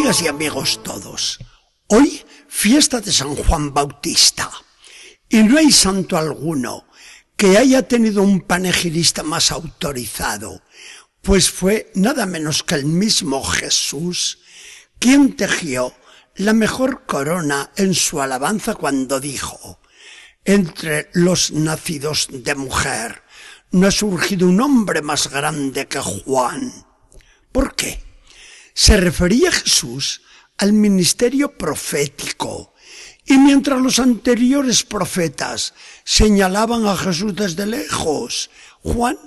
Amigas y amigos todos, hoy fiesta de San Juan Bautista y no hay santo alguno que haya tenido un panegirista más autorizado, pues fue nada menos que el mismo Jesús quien tejió la mejor corona en su alabanza cuando dijo, entre los nacidos de mujer no ha surgido un hombre más grande que Juan. ¿Por qué? Se refería Jesús al ministerio profético, y mientras los anteriores profetas señalaban a Jesús desde lejos, Juan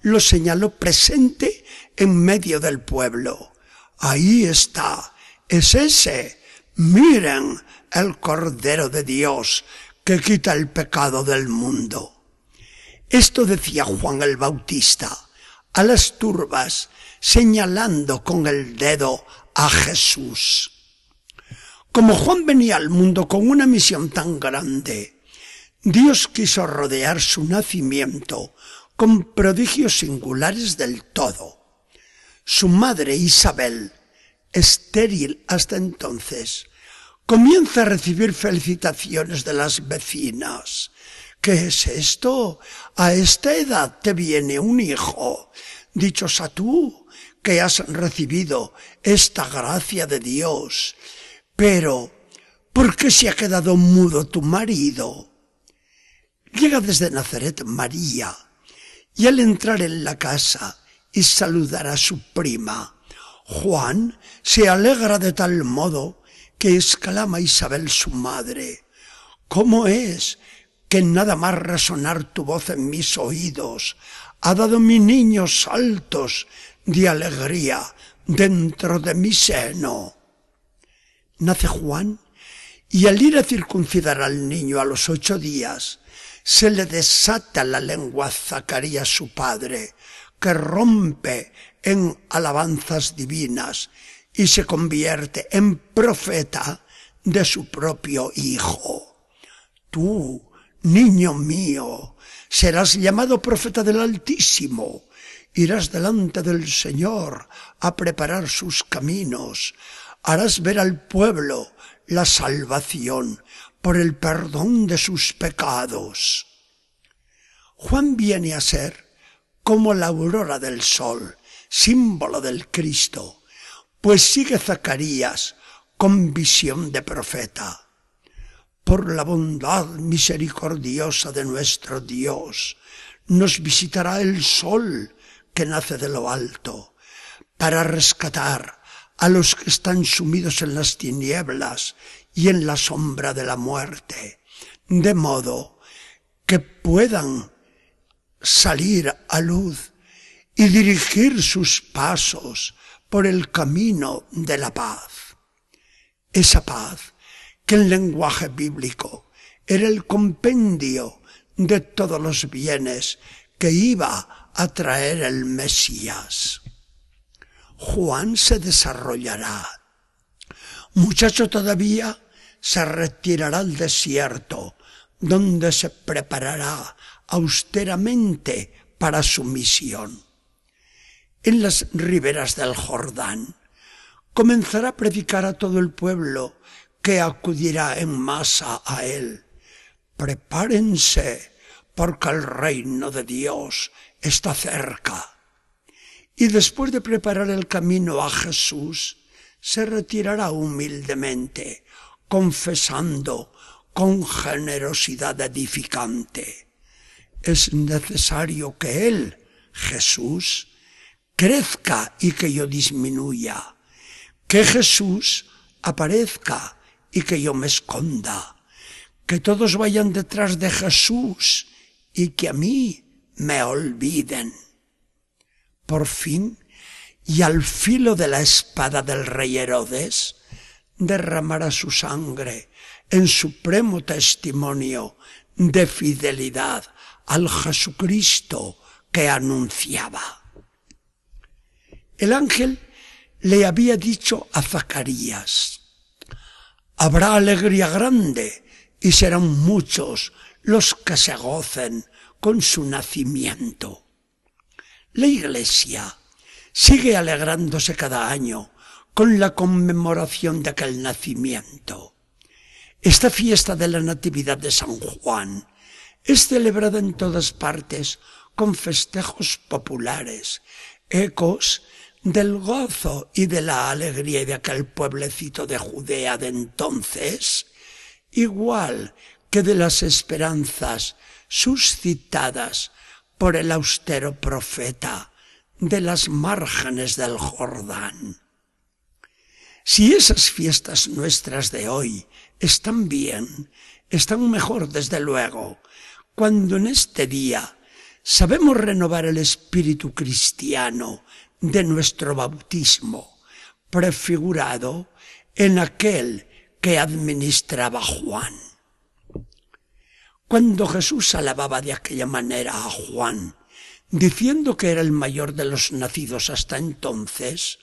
lo señaló presente en medio del pueblo. Ahí está, es ese. Miren el Cordero de Dios que quita el pecado del mundo. Esto decía Juan el Bautista a las turbas, señalando con el dedo a Jesús. Como Juan venía al mundo con una misión tan grande, Dios quiso rodear su nacimiento con prodigios singulares del todo. Su madre Isabel, estéril hasta entonces, comienza a recibir felicitaciones de las vecinas. ¿Qué es esto? A esta edad te viene un hijo. Dichosa tú que has recibido esta gracia de Dios. Pero, ¿por qué se ha quedado mudo tu marido? Llega desde Nazaret María, y al entrar en la casa y saludar a su prima, Juan se alegra de tal modo que exclama Isabel su madre, ¿cómo es que nada más resonar tu voz en mis oídos ha dado mi niño saltos de alegría dentro de mi seno? Nace Juan y al ir a circuncidar al niño a los ocho días, se le desata la lengua a Zacarías su padre, que rompe en alabanzas divinas y se convierte en profeta de su propio hijo. Tú, niño mío, serás llamado profeta del Altísimo, irás delante del Señor a preparar sus caminos, harás ver al pueblo la salvación por el perdón de sus pecados. Juan viene a ser como la aurora del sol, símbolo del Cristo, pues sigue Zacarías con visión de profeta. Por la bondad misericordiosa de nuestro Dios, nos visitará el sol que nace de lo alto, para rescatar a los que están sumidos en las tinieblas y en la sombra de la muerte, de modo que puedan salir a luz y dirigir sus pasos por el camino de la paz. Esa paz en lenguaje bíblico era el compendio de todos los bienes que iba a traer el Mesías. Juan se desarrollará. Muchacho todavía se retirará al desierto, donde se preparará austeramente para su misión. En las riberas del Jordán comenzará a predicar a todo el pueblo que acudirá en masa a él. Prepárense, porque el reino de Dios está cerca. Y después de preparar el camino a Jesús, se retirará humildemente, confesando con generosidad edificante. Es necesario que Él, Jesús, crezca y que yo disminuya, que Jesús aparezca y que yo me esconda, que todos vayan detrás de Jesús y que a mí me olviden. Por fin, y al filo de la espada del rey Herodes, derramará su sangre en supremo testimonio de fidelidad al Jesucristo que anunciaba. El ángel le había dicho a Zacarías, habrá alegría grande y serán muchos los que se gocen con su nacimiento. La iglesia sigue alegrándose cada año con la conmemoración de aquel nacimiento. Esta fiesta de la Natividad de San Juan es celebrada en todas partes con festejos populares, ecos del gozo y de la alegría de aquel pueblecito de Judea de entonces, igual que de las esperanzas suscitadas por el austero profeta de las márgenes del Jordán. Si esas fiestas nuestras de hoy están bien, están mejor desde luego, cuando en este día sabemos renovar el espíritu cristiano de nuestro bautismo, prefigurado en aquel que administraba Juan. Cuando Jesús alababa de aquella manera a Juan, diciendo que era el mayor de los nacidos hasta entonces,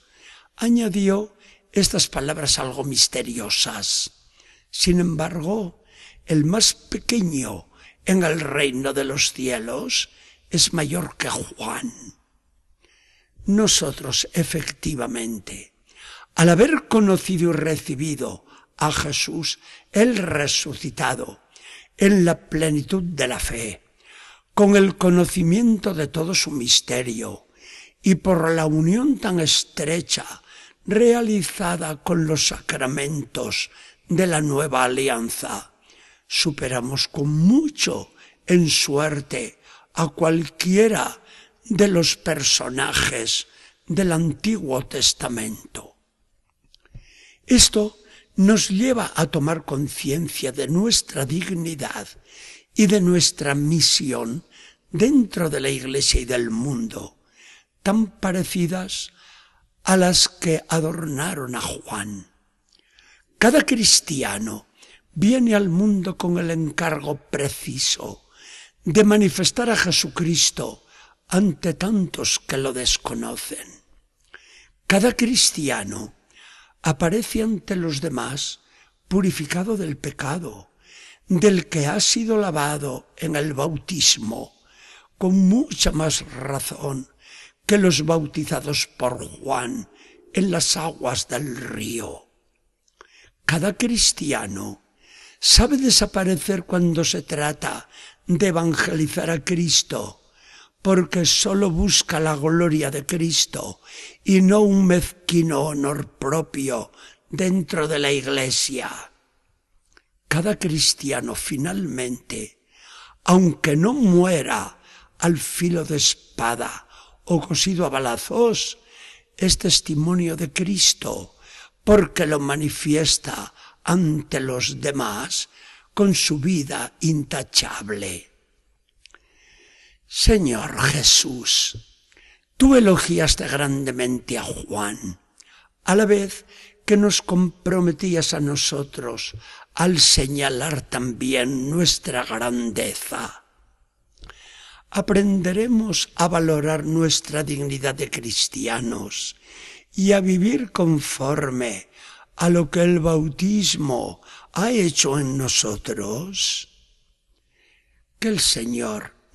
añadió estas palabras algo misteriosas. Sin embargo, el más pequeño en el reino de los cielos es mayor que Juan. Nosotros, efectivamente, al haber conocido y recibido a Jesús, el resucitado, en la plenitud de la fe, con el conocimiento de todo su misterio y por la unión tan estrecha realizada con los sacramentos de la nueva alianza, superamos con mucho en suerte a cualquiera de los personajes del Antiguo Testamento. Esto nos lleva a tomar conciencia de nuestra dignidad y de nuestra misión dentro de la Iglesia y del mundo, tan parecidas a las que adornaron a Juan. Cada cristiano viene al mundo con el encargo preciso de manifestar a Jesucristo ante tantos que lo desconocen. Cada cristiano aparece ante los demás purificado del pecado, del que ha sido lavado en el bautismo, con mucha más razón que los bautizados por Juan en las aguas del río. Cada cristiano sabe desaparecer cuando se trata de evangelizar a Cristo, porque sólo busca la gloria de Cristo y no un mezquino honor propio dentro de la iglesia. Cada cristiano finalmente, aunque no muera al filo de espada o cosido a balazos, es testimonio de Cristo, porque lo manifiesta ante los demás con su vida intachable. Señor Jesús, tú elogiaste grandemente a Juan, a la vez que nos comprometías a nosotros al señalar también nuestra grandeza. Aprenderemos a valorar nuestra dignidad de cristianos y a vivir conforme a lo que el bautismo ha hecho en nosotros. Que el Señor